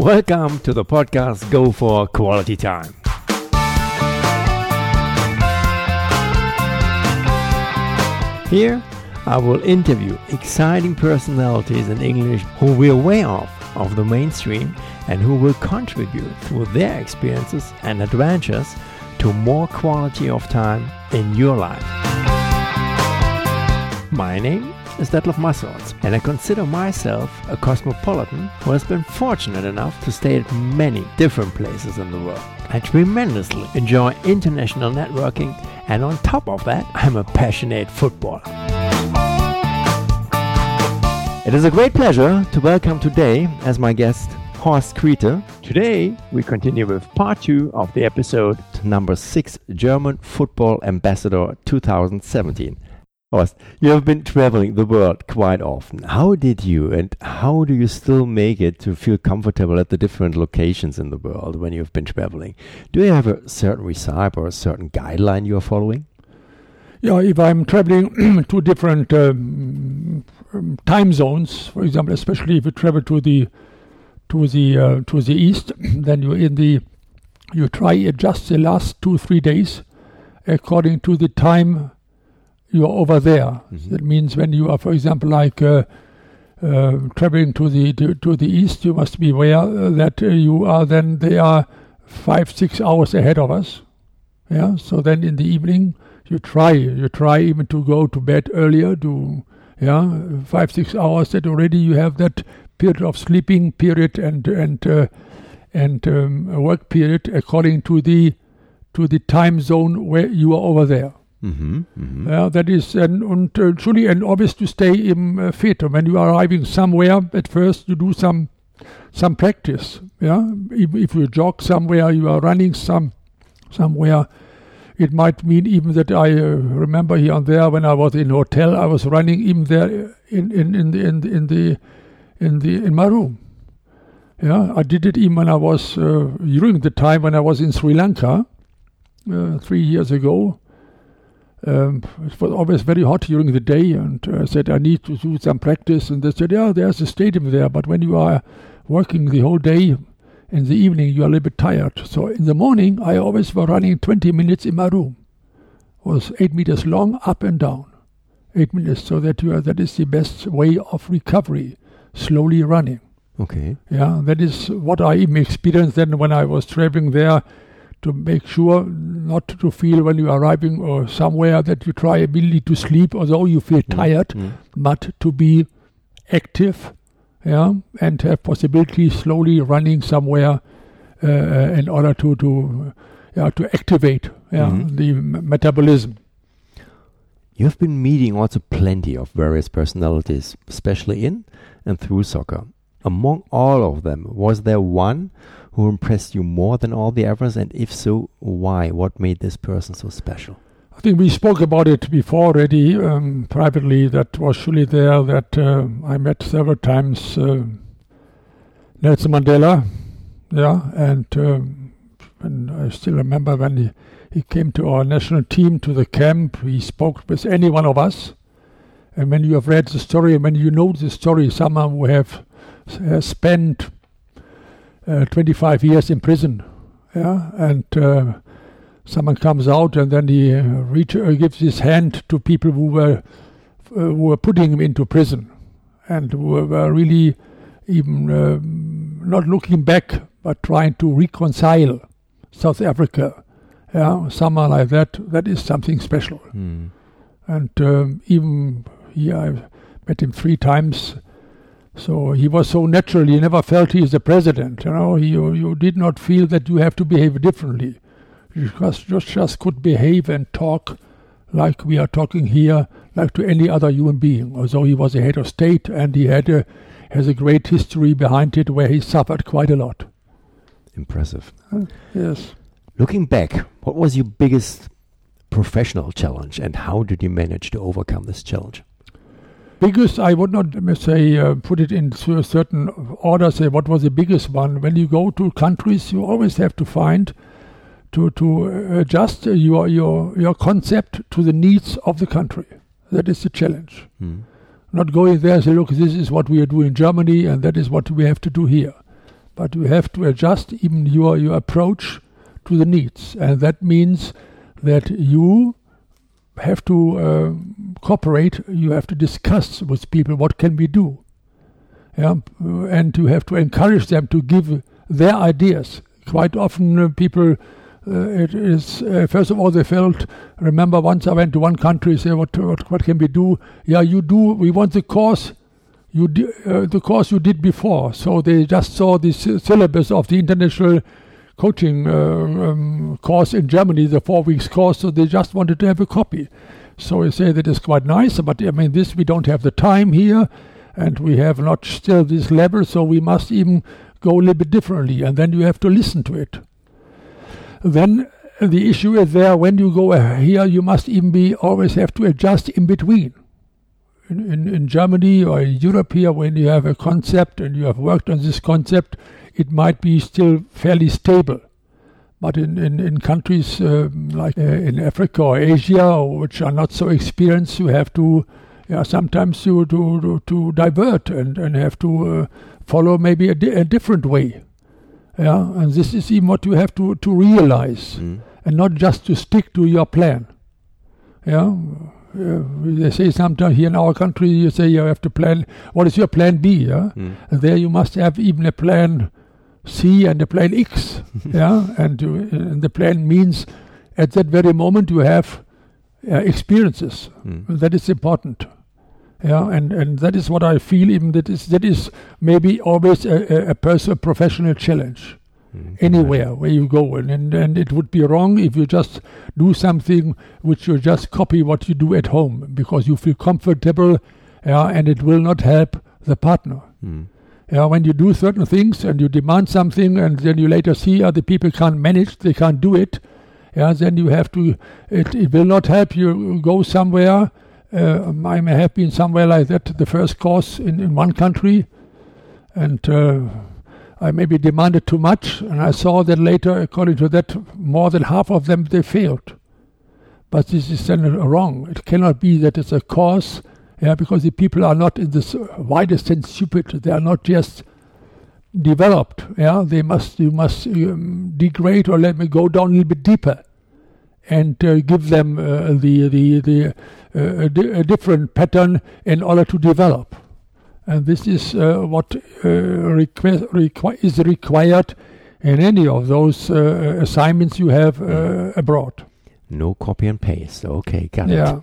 Welcome to the podcast Go for Quality Time. Here, I will interview exciting personalities in English who will way off of the mainstream and who will contribute through their experiences and adventures to more quality of time in your life. My name is Detlef Massorts, and I consider myself a cosmopolitan who has been fortunate enough to stay at many different places in the world. I tremendously enjoy international networking, and on top of that, I'm a passionate footballer. It is a great pleasure to welcome today as my guest Horst Kriete. Today we continue with part two of the episode number six German Football Ambassador 2017. You have been traveling the world quite often. How did you and how do you still make it to feel comfortable at the different locations in the world when you've been traveling? Do you have a certain recipe or a certain guideline you are following? Yeah, if I'm traveling to different um, time zones, for example, especially if you travel to the to the uh, to the east, then you in the you try adjust the last two three days according to the time you are over there. Mm-hmm. That means when you are, for example, like uh, uh, traveling to the to, to, the east, you must be aware uh, that uh, you are then they are five six hours ahead of us. Yeah. So then in the evening you try you try even to go to bed earlier to yeah five six hours that already you have that period of sleeping period and and uh, and um, work period according to the to the time zone where you are over there. Mm-hmm, mm-hmm. Yeah, that is, and, and uh, truly, and always to stay in uh, fit. When you are arriving somewhere, at first you do some some practice. Yeah, if, if you jog somewhere, you are running some somewhere. It might mean even that I uh, remember here and there when I was in hotel, I was running even there in in in the in the in, the, in, the, in my room. Yeah, I did it even when I was uh, during the time when I was in Sri Lanka uh, three years ago um, it was always very hot during the day, and I uh, said I need to do some practice. And they said, "Yeah, there's a stadium there, but when you are working the whole day, in the evening you are a little bit tired." So in the morning, I always was running 20 minutes in my room. It was eight meters long, up and down, eight minutes. So that you are, that is the best way of recovery, slowly running. Okay. Yeah, that is what I even experienced then when I was traveling there to make sure not to feel when you are arriving or somewhere that you try immediately to sleep, although you feel mm. tired, mm. but to be active, yeah, and have possibility slowly running somewhere uh, uh in order to to yeah to activate yeah mm-hmm. the metabolism. You have been meeting also plenty of various personalities, especially in and through soccer. Among all of them, was there one who impressed you more than all the others? And if so, why? What made this person so special? I think we spoke about it before already um, privately. That was surely there that uh, I met several times uh, Nelson Mandela. Yeah, and, um, and I still remember when he, he came to our national team to the camp, he spoke with any one of us. And when you have read the story, when you know the story, someone who have has spent uh, 25 years in prison. Yeah, and uh, someone comes out and then he uh, reach, uh, gives his hand to people who were uh, who were putting him into prison, and who were really even um, not looking back but trying to reconcile South Africa. Yeah, someone like that. That is something special. Mm. And um, even he, I met him three times so he was so natural. He never felt he is the president. You know, you you did not feel that you have to behave differently. You just, just just could behave and talk like we are talking here, like to any other human being. Although he was a head of state and he had a has a great history behind it where he suffered quite a lot. Impressive. Uh, yes. Looking back, what was your biggest professional challenge and how did you manage to overcome this challenge? Biggest, I would not say uh, put it into a certain order. Say what was the biggest one. When you go to countries, you always have to find to to adjust your your your concept to the needs of the country. That is the challenge. Mm. Not going there and say, look, this is what we are doing in Germany, and that is what we have to do here. but you have to adjust even your your approach to the needs, and that means that you have to uh, cooperate. You have to discuss with people what can we do, yeah, and you have to encourage them to give their ideas. Quite often, uh, people. Uh, it is uh, first of all they felt. Remember, once I went to one country, say, "What, what, what can we do?" Yeah, you do. We want the course you di- uh, the course you did before. So they just saw the syllabus of the international coaching uh, um, course in Germany, the four weeks course. So they just wanted to have a copy. So I say that is quite nice, but I mean this we don't have the time here, and we have not still this level, so we must even go a little bit differently, and then you have to listen to it. Then the issue is there when you go here, you must even be always have to adjust in between in, in, in Germany or in Europe here, when you have a concept and you have worked on this concept, it might be still fairly stable. But in, in, in countries uh, like uh, in Africa or Asia, which are not so experienced, you have to yeah, sometimes to, to, to divert and, and have to uh, follow maybe a, di- a, different way. Yeah, and this is even what you have to, to realize mm. and not just to stick to your plan. Yeah, uh, they say sometimes here in our country, you say you have to plan. What is your plan B? Yeah, mm. and there you must have even a plan C and the plan X. yeah, and, and, the plan means at that very moment you have uh, experiences. Mm. That is important. Yeah, and, and that is what I feel. Even that is that is maybe always a, a, a personal professional challenge. Mm-hmm. anywhere where you go. And, and, and it would be wrong if you just do something which you just copy what you do at home because you feel comfortable yeah, and it will not help the partner. Mm. Yeah, when you do certain things and you demand something and then you later see other people can't manage, they can't do it, yeah, then you have to, it, it will not help you go somewhere. Uh, I may have been somewhere like that, the first course in, in one country, and uh, I maybe demanded too much, and I saw that later, according to that, more than half of them they failed. But this is then wrong. It cannot be that it's a cause, yeah, because the people are not in this widest sense stupid. They are not just developed. Yeah, they must you must um, degrade or let me go down a little bit deeper, and uh, give them uh, the the the uh, a, a different pattern in order to develop. And this is uh, what uh, requ- requ- is required in any of those uh, assignments you have abroad. No copy and paste. Okay, got yeah. it.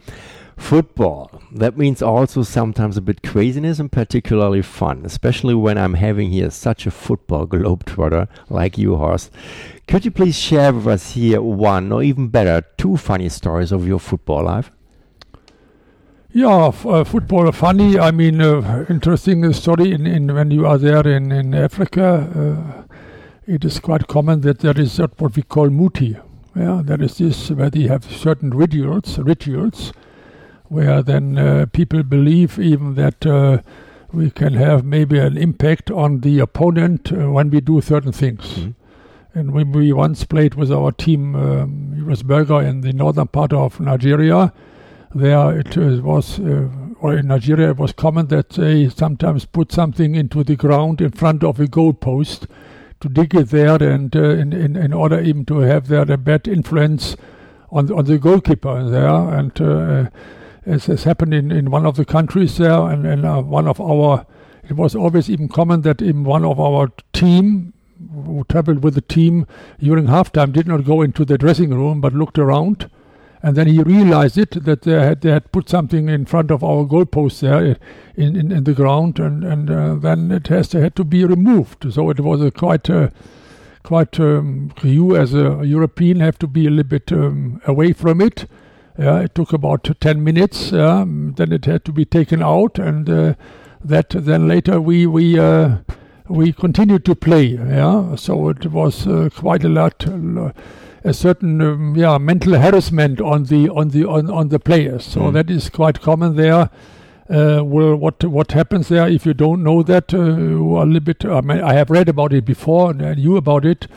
Football. That means also sometimes a bit craziness and particularly fun, especially when I'm having here such a football globetrotter like you, Horst. Could you please share with us here one, or even better, two funny stories of your football life? Yeah, uh, football funny. I mean, uh, interesting story. In, in when you are there in in Africa, uh, it is quite common that there is what we call muti. Yeah, there is this where they have certain rituals, rituals, where then uh, people believe even that uh, we can have maybe an impact on the opponent uh, when we do certain things. Mm. And when we once played with our team, um, was Burger in the northern part of Nigeria there it uh, was, uh, or in Nigeria, it was common that they sometimes put something into the ground in front of a goalpost to dig it there, and uh, in, in, in order even to have there a bad influence on on the goalkeeper there, and uh, as has happened in, in one of the countries there, and, and uh, one of our, it was always even common that in one of our team who traveled with the team during halftime did not go into the dressing room but looked around and then he realized it that they had, they had put something in front of our goalpost there in, in, in the ground, and and uh, then it has to, had to be removed. So it was a quite uh, quite um, you as a European have to be a little bit um, away from it. Yeah, it took about ten minutes. Um, then it had to be taken out, and uh, that then later we we uh, we continued to play. Yeah, so it was uh, quite a lot. A certain um, yeah mental harassment on the on the on, on the players. So mm. that is quite common there. Uh, well, what what happens there if you don't know that? Uh, a little bit. I, mean, I have read about it before and I knew about it.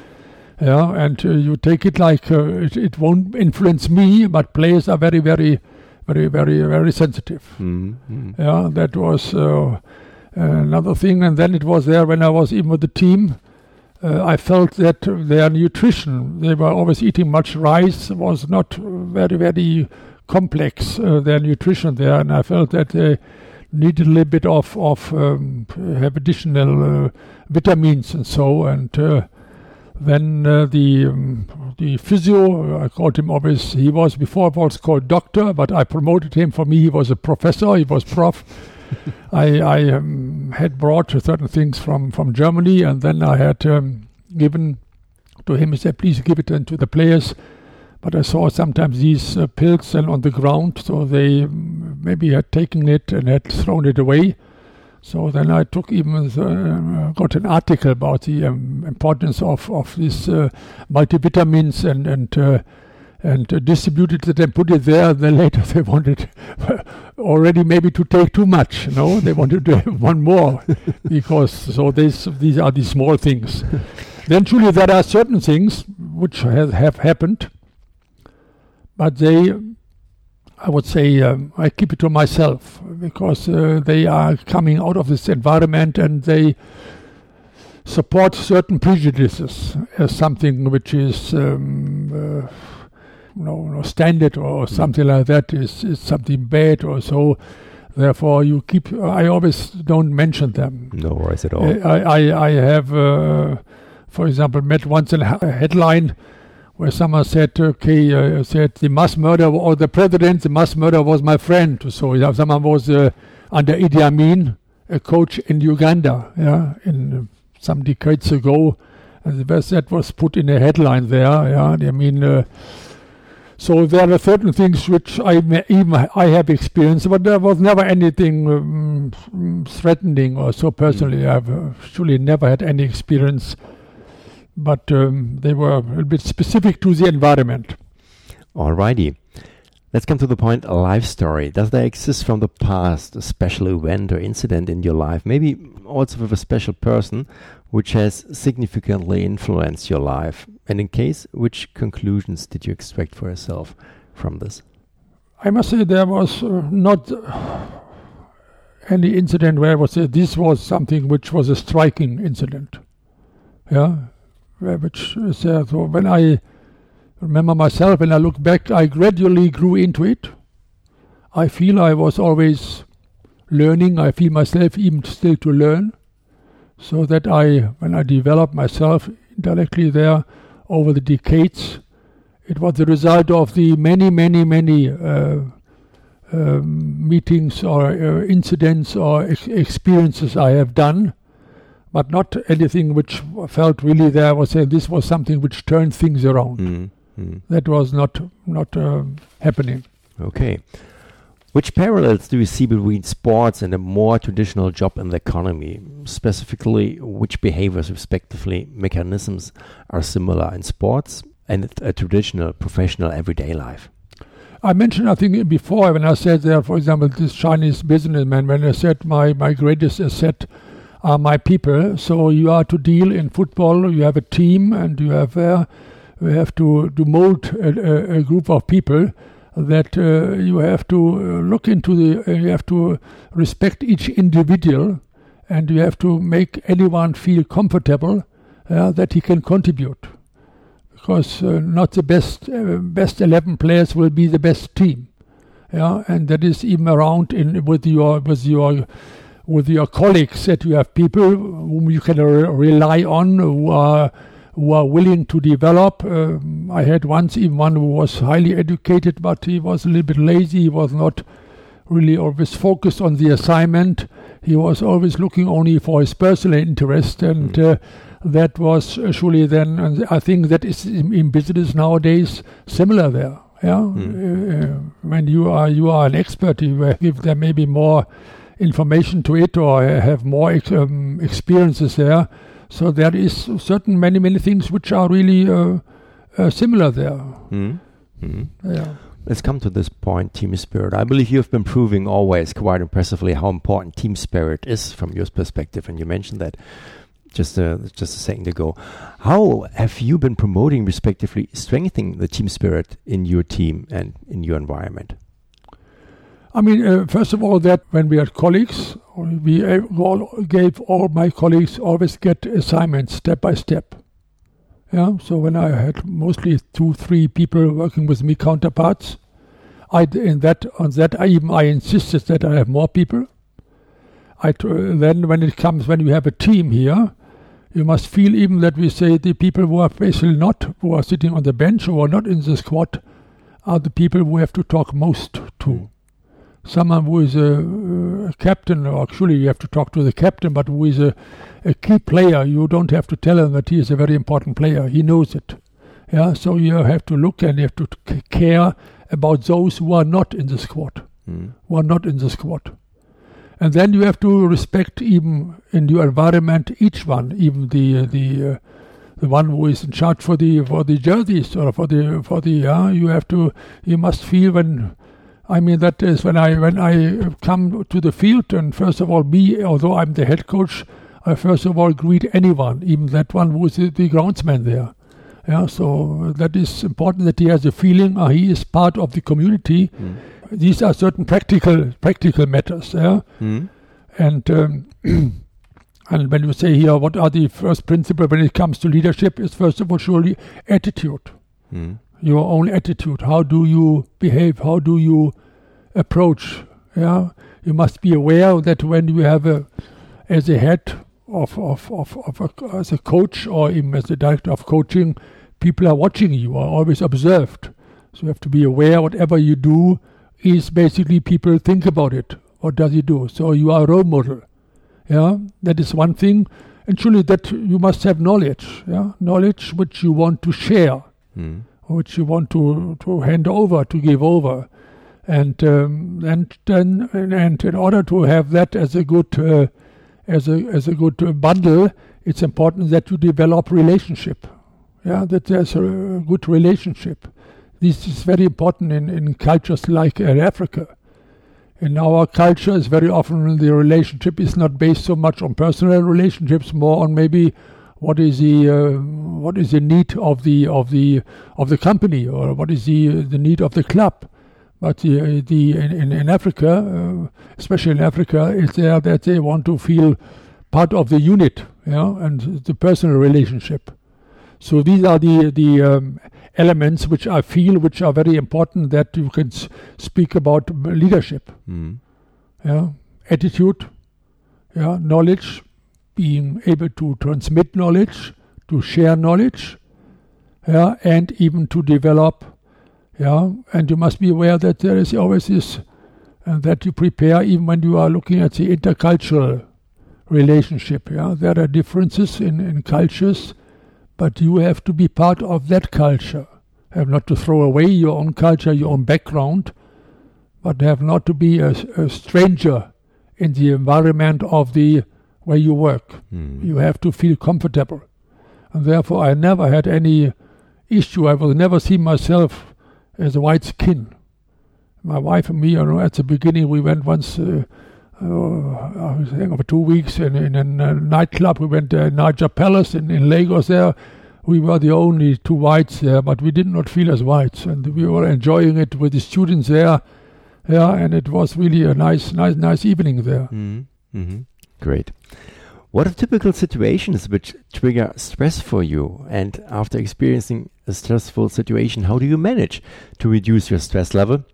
Yeah, and uh, you take it like uh, it, it won't influence me, but players are very, very, very, very, very sensitive. Mm. Yeah, that was uh, another thing. And then it was there when I was even with the team uh, I felt that their nutrition, they were always eating much rice, was not very, very complex, uh, their nutrition there. And I felt that they needed a little bit of, of um, have additional uh, vitamins and so. And uh, then uh, the um, the physio, I called him always, he was before was called doctor, but I promoted him. For me, he was a professor, he was prof. I, I um, had brought certain things from, from Germany, and then I had um, given to him. He said, "Please give it to the players." But I saw sometimes these uh, pills and on the ground, so they mm, maybe had taken it and had thrown it away. So then I took even the, uh, got an article about the um, importance of of these uh, multivitamins and and uh, and uh, distributed it and put it there. Then later they wanted already maybe to take too much. No, they wanted to have one more because so this, these are the small things. then truly there are certain things which have happened, but they, I would say, um, I keep it to myself because uh, they are coming out of this environment and they support certain prejudices as something which is. Um, uh, no, no standard or mm. something like that is, is something bad or so. Therefore, you keep. I always don't mention them. No worries at all. I I, I have, uh, for example, met once a headline where someone said, okay, uh, said the mass murder or the president, the mass murder was my friend. So someone was uh, under Idi Amin, a coach in Uganda, yeah, in uh, some decades ago, and that was put in a headline there. Yeah, I mean uh, so there are certain things which I even I have experienced, but there was never anything um, threatening or so. Personally, mm. I've actually never had any experience, but um, they were a bit specific to the environment. Alrighty. Let's come to the point a life story. Does there exist from the past a special event or incident in your life, maybe also with a special person, which has significantly influenced your life? And in case, which conclusions did you expect for yourself from this? I must say there was uh, not any incident where I would say this was something which was a striking incident. Yeah, which is uh, so when I remember myself, when I look back, I gradually grew into it. I feel I was always learning. I feel myself even still to learn, so that I, when I develop myself intellectually there, over the decades. It was the result of the many, many, many uh, um, meetings or uh, incidents or ex experiences I have done, but not anything which felt really there was saying this was something which turned things around. Mm -hmm. That was not not uh, happening. Okay. Which parallels do you see between sports and a more traditional job in the economy? Specifically, which behaviors, respectively, mechanisms are similar in sports and a traditional professional everyday life? I mentioned, I think, before when I said there, for example, this Chinese businessman, when I said my, my greatest asset are my people. So you are to deal in football, you have a team, and you have, uh, you have to, to mold a, a, group of people that uh, you have to uh, look into the, uh, you have to respect each individual, and you have to make anyone feel comfortable that he can contribute. Because not the best best eleven players will be the best team, yeah, and that is even around in with your with your with your colleagues that you have people whom you can re rely on who are who are willing to develop. Um, I had once even one who was highly educated, but he was a little bit lazy. He was not really always focused on the assignment. He was always looking only for his personal interest, and mm. uh, that was surely then. And I think that is in, in business nowadays similar there. Yeah, mm. uh, when you are you are an expert, you give them maybe more information to it or have more ex um, experiences there so there is certain many many things which are really uh, uh, similar there. Mm. Mm. Yeah. Let's come to this point, team spirit. I believe you have been proving always quite impressively how important team spirit is from your perspective, and you mentioned that just a, just a second ago. How have you been promoting, respectively, strengthening the team spirit in your team and in your environment? I mean, uh, first of all, that when we are colleagues, we all gave all my colleagues always get assignments step by step. Yeah, so when I had mostly two, three people working with me counterparts, I in that on that I even I insisted that I have more people. I then when it comes when we have a team here, you must feel even that we say the people who are basically not who are sitting on the bench or are not in the squad are the people who have to talk most to. Someone who is a, a captain, or actually you have to talk to the captain, but who is a, a key player, you don't have to tell him that he is a very important player. He knows it. Yeah, so you have to look and you have to care about those who are not in the squad, mm. who are not in the squad. And then you have to respect even in your environment each one, even the the uh, the one who is in charge for the for the jerseys or for the for the yeah. You have to you must feel when. I mean that is when I when I come to the field and first of all me, although I'm the head coach, I first of all greet anyone, even that one who is the, the groundsman there. Yeah, so that is important that he has a feeling uh, he is part of the community. Mm. These are certain practical practical matters. Yeah, mm. and um, and when you say here, what are the first principles when it comes to leadership? Is first of all surely attitude, mm. Your own attitude. How do you behave? How do you approach? Yeah, you must be aware that when you have a as a head of, of, of, of a, as a coach or even as a director of coaching, people are watching you, are always observed. So you have to be aware whatever you do is basically people think about it. What does he do? So you are a role model. Yeah, that is one thing. And surely that you must have knowledge. Yeah, knowledge which you want to share, mm. Which you want to to hand over, to give over, and um, and then and in order to have that as a good uh, as a as a good bundle, it's important that you develop relationship. Yeah, that there's a good relationship. This is very important in, in cultures like uh, Africa. In our culture, it's very often the relationship is not based so much on personal relationships, more on maybe what is the uh, what is the need of the of the of the company or what is the the need of the club. But the, the in, in Africa, uh, especially in Africa, it's there that they want to feel part of the unit, yeah, and the personal relationship. So these are the the um, elements which I feel which are very important that you can speak about leadership. Mm. Yeah, attitude, yeah, knowledge, being able to transmit knowledge, to share knowledge, yeah, and even to develop yeah, and you must be aware that there is always this uh, that you prepare even when you are looking at the intercultural relationship. Yeah, there are differences in, in cultures, but you have to be part of that culture. Have not to throw away your own culture, your own background, but have not to be a, a stranger in the environment of the where you work. Mm. You have to feel comfortable, and therefore I never had any issue. I will never see myself as a white skin. My wife and me, you know, at the beginning, we went once, uh, uh, I was saying, over two weeks in, in a nightclub. We went to Niger Palace in, in Lagos there. We were the only two whites there, but we did not feel as whites, and we were enjoying it with the students there. Yeah, and it was really a nice, nice, nice evening there. Mm -hmm. Great. What are typical situations which trigger stress for you? And after experiencing a stressful situation, how do you manage to reduce your stress level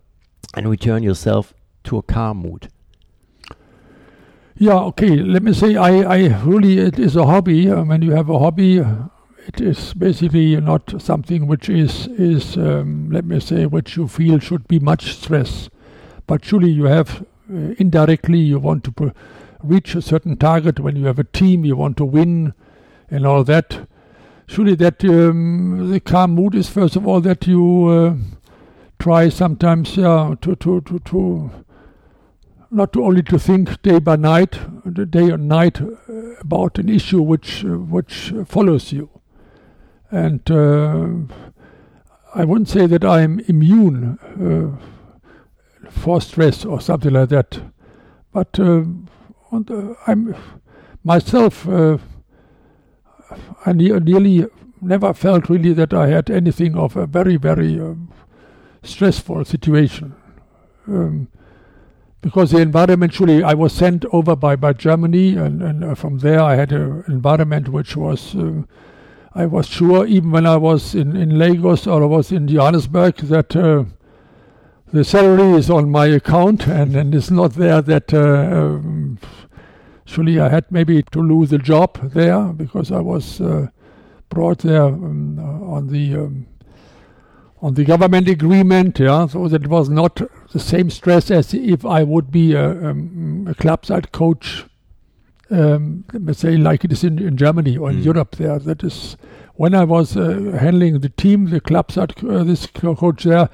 and return yourself to a calm mood? Yeah, okay. Let me say, I, I really, it is a hobby. Uh, when you have a hobby, it is basically not something which is, is um, let me say, which you feel should be much stress. But surely you have, uh, indirectly, you want to reach a certain target, when you have a team, you want to win, and all that. Surely, that um, the calm mood is first of all that you uh, try sometimes, yeah, to to to to not to only to think day by night, day and night uh, about an issue which uh, which follows you, and uh, I wouldn't say that I am immune uh, for stress or something like that, but uh, uh, I'm myself, uh, I ne nearly never felt really that I had anything of a very, very um, stressful situation. Um, because the environment surely I was sent over by, by Germany and, and uh, from there I had an environment which was uh, I was sure even when I was in, in Lagos or I was in Johannesburg that uh, the salary is on my account and, and it's not there that uh, um, surely I had maybe to lose a job there because I was uh, brought there um, on the um, on the government agreement, yeah, so that it was not the same stress as if I would be a, um, a club side coach, um, let's say like it is in, in Germany or in mm. Europe there. That is when I was uh, handling the team, the club side, uh, this coach there,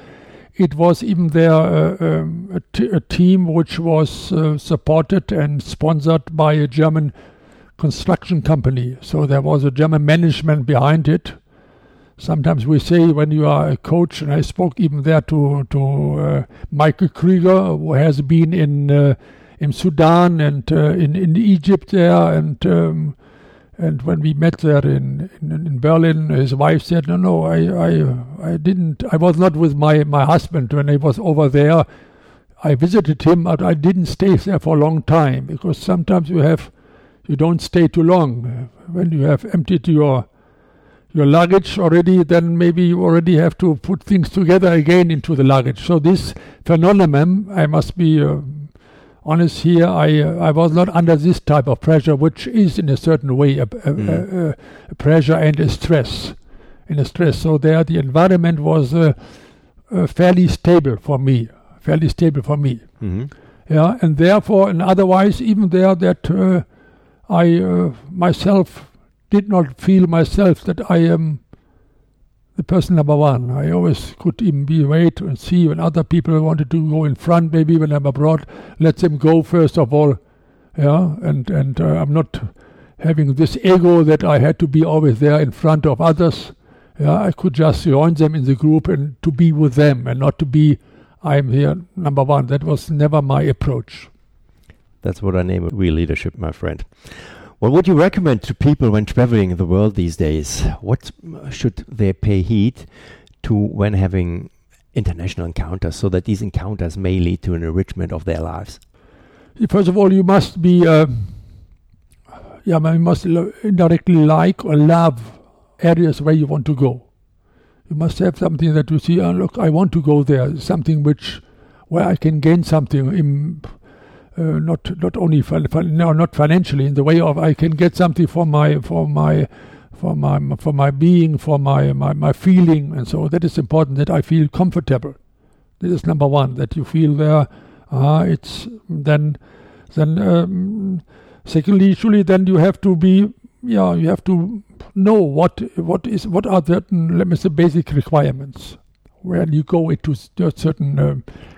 it was even there uh, um, a, t- a team which was uh, supported and sponsored by a German construction company. So there was a German management behind it sometimes we say when you are a coach, and I spoke even there to to uh, Michael Krieger, who has been in uh, in Sudan and uh, in in Egypt there, and um, and when we met there in, in, in Berlin, his wife said, "No, no, I I I didn't. I was not with my my husband when I was over there. I visited him, but I didn't stay there for a long time because sometimes you have." You don't stay too long when you have emptied your your luggage already, then maybe you already have to put things together again into the luggage. So this phenomenon, I must be uh, honest here, I uh, I was not under this type of pressure, which is in a certain way a, a, mm. a, a pressure and a stress, in a stress. So there, the environment was uh, uh fairly stable for me, fairly stable for me. Mm-hmm. Yeah, and therefore, and otherwise, even there, that uh, I uh, myself did not feel myself that I am the person number one. I always could even be wait and see when other people wanted to go in front, maybe when I'm abroad, let them go first of all. Yeah, and and uh, I'm not having this ego that I had to be always there in front of others. Yeah, I could just join them in the group and to be with them and not to be I'm here number one. That was never my approach. That's what I name it real leadership, my friend. What would you recommend to people when traveling the world these days? What should they pay heed to when having international encounters so that these encounters may lead to an enrichment of their lives? First of all, you must be, uh, yeah, you must indirectly like or love areas where you want to go. You must have something that you see, oh, look, I want to go there, something which, where I can gain something in, uh, not not only fin- fin- no, not financially in the way of I can get something for my for my for my for my being for my, my my feeling and so that is important that I feel comfortable. This is number one that you feel there. Uh, it's then then um, secondly usually then you have to be yeah you have to know what what is what are certain let me say basic requirements when you go into certain uh,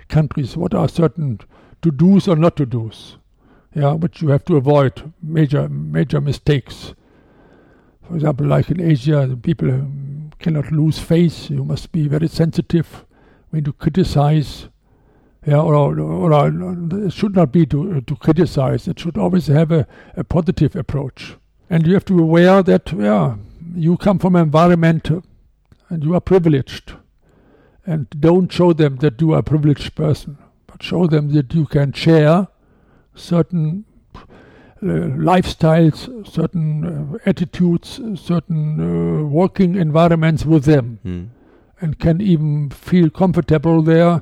countries what are certain to do's or not to do's. Yeah, but you have to avoid major major mistakes. For example, like in Asia, people cannot lose face. You must be very sensitive when you criticize. Yeah, or, or, or, it should not be to to criticize. It should always have a, a positive approach. And you have to be aware that yeah, you come from an environment and you are privileged. And don't show them that you are a privileged person show them that you can share certain uh, lifestyles, certain uh, attitudes, certain uh, working environments with them, mm. and can even feel comfortable there.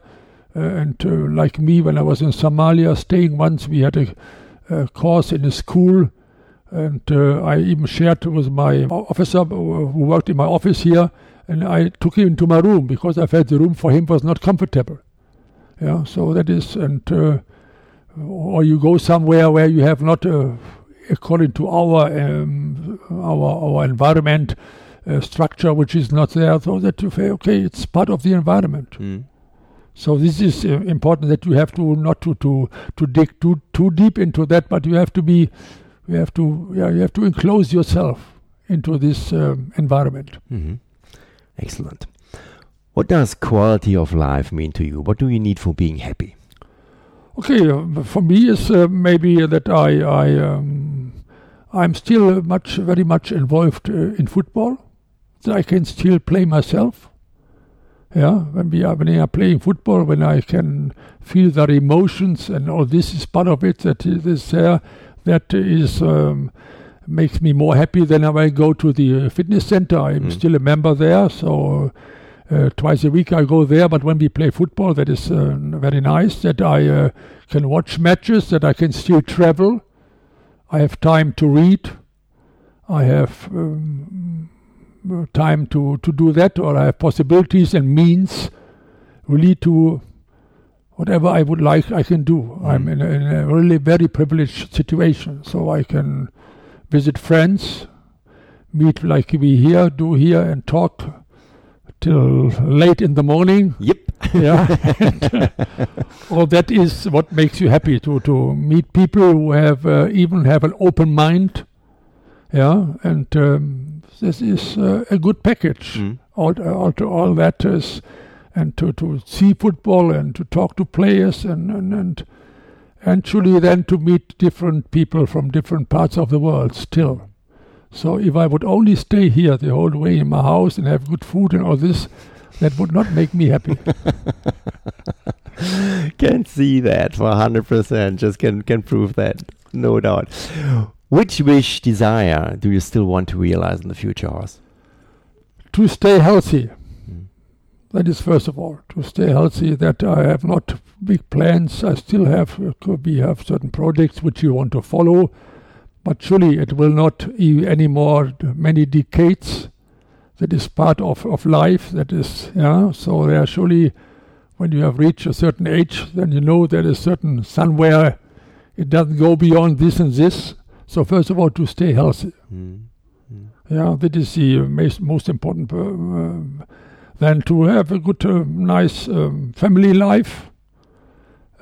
Uh, and uh, like me, when I was in Somalia, staying once, we had a, a course in a school, and uh, I even shared with my officer who worked in my office here, and I took him into my room because I felt the room for him was not comfortable. Yeah, so that is, and uh, or you go somewhere where you have not, uh, according to our um, our our environment uh, structure, which is not there, so that you say, okay, it's part of the environment. Mm. So this is uh, important that you have to not to to to dig too too deep into that, but you have to be, you have to yeah, you have to enclose yourself into this um, environment. Mm-hmm. Excellent. What does quality of life mean to you? What do you need for being happy? Okay, uh, for me is uh, maybe that I I um, I'm still much very much involved uh, in football. That I can still play myself. Yeah, when we are when we are playing football, when I can feel their emotions and all this is part of it. That is there. That is um, makes me more happy than when I go to the uh, fitness center. I'm Mm. still a member there, so uh, twice a week I go there. But when we play football, that is uh, very nice. That I uh, can watch matches. That I can still travel. I have time to read. I have um, time to, to do that, or I have possibilities and means really to whatever I would like, I can do. I'm in a, in a really very privileged situation, so I can visit friends, meet like we here do here, and talk till late in the morning. Yep. Yeah, and, uh, all that is what makes you happy to to meet people who have uh, even have an open mind. Yeah, and um, this is uh, a good package. Mm. All, all, to all that is, and to, to see football and to talk to players and and and actually then to meet different people from different parts of the world still. So if I would only stay here the whole way in my house and have good food and all this, that would not make me happy. can see that for 100%. Just can, can prove that. No doubt. Which wish, desire do you still want to realize in the future, Horst? to stay healthy. Mm. That is first of all to stay healthy. That I have not big plans. I still have could we have certain projects which you want to follow, but surely it will not e- anymore many decades. That is part of, of life. That is yeah. So there surely, when you have reached a certain age, then you know there is certain somewhere it doesn't go beyond this and this. So first of all, to stay healthy. Mm. Mm. Yeah, that is the uh, most, most important. Uh, um, then to have a good, uh, nice um, family life.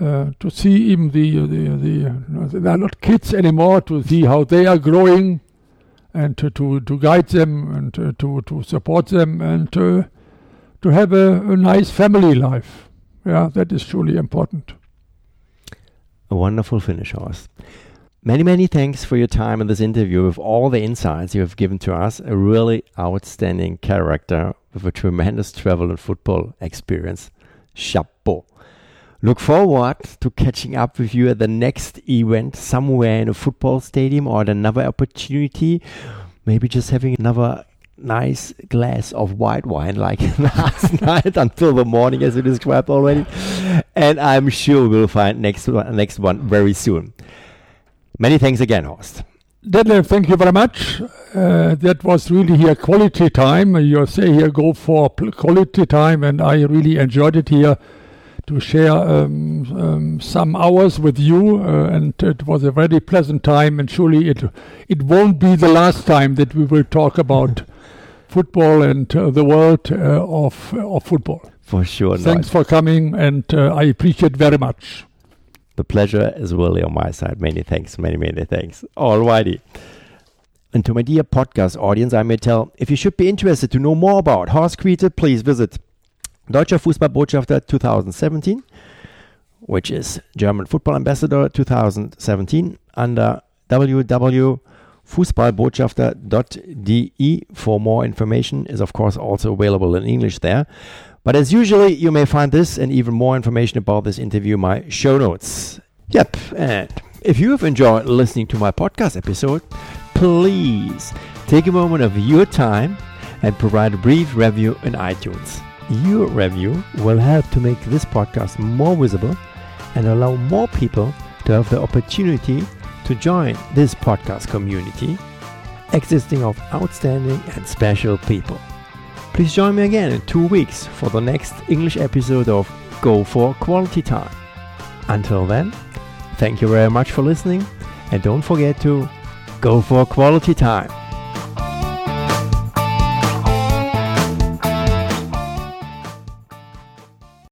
Uh, to see even the the the uh, they are not kids anymore. To see how they are growing, and to to, to guide them and uh, to to support them and to to have a, a nice family life. Yeah, that is truly important. A wonderful finish, Horst. Many, many thanks for your time in this interview with all the insights you have given to us. A really outstanding character with a tremendous travel and football experience. Chapeau. Look forward to catching up with you at the next event somewhere in a football stadium or at another opportunity. Maybe just having another nice glass of white wine like last night until the morning as you described already. And I'm sure we'll find next one, next one very soon. Many thanks again, Horst. Detlef, thank you very much. Uh, that was really here quality time. You say here go for quality time, and I really enjoyed it here to share um, um, some hours with you, uh, and it was a very pleasant time. And surely it it won't be the last time that we will talk about football and uh, the world uh, of of football. For sure. Thanks not. for coming, and uh, I appreciate very much. The pleasure is really on my side. Many thanks, many, many thanks. Alrighty. And to my dear podcast audience, I may tell if you should be interested to know more about Horst Kriete, please visit Deutscher Fußballbotschafter 2017, which is German Football Ambassador 2017, under www.fußballbotschafter.de for more information is of course also available in English there. But as usually, you may find this and even more information about this interview in my show notes. Yep, and if you have enjoyed listening to my podcast episode, please take a moment of your time and provide a brief review in iTunes. Your review will help to make this podcast more visible and allow more people to have the opportunity to join this podcast community existing of outstanding and special people. Please join me again in two weeks for the next English episode of Go for Quality Time. Until then, thank you very much for listening and don't forget to go for quality time.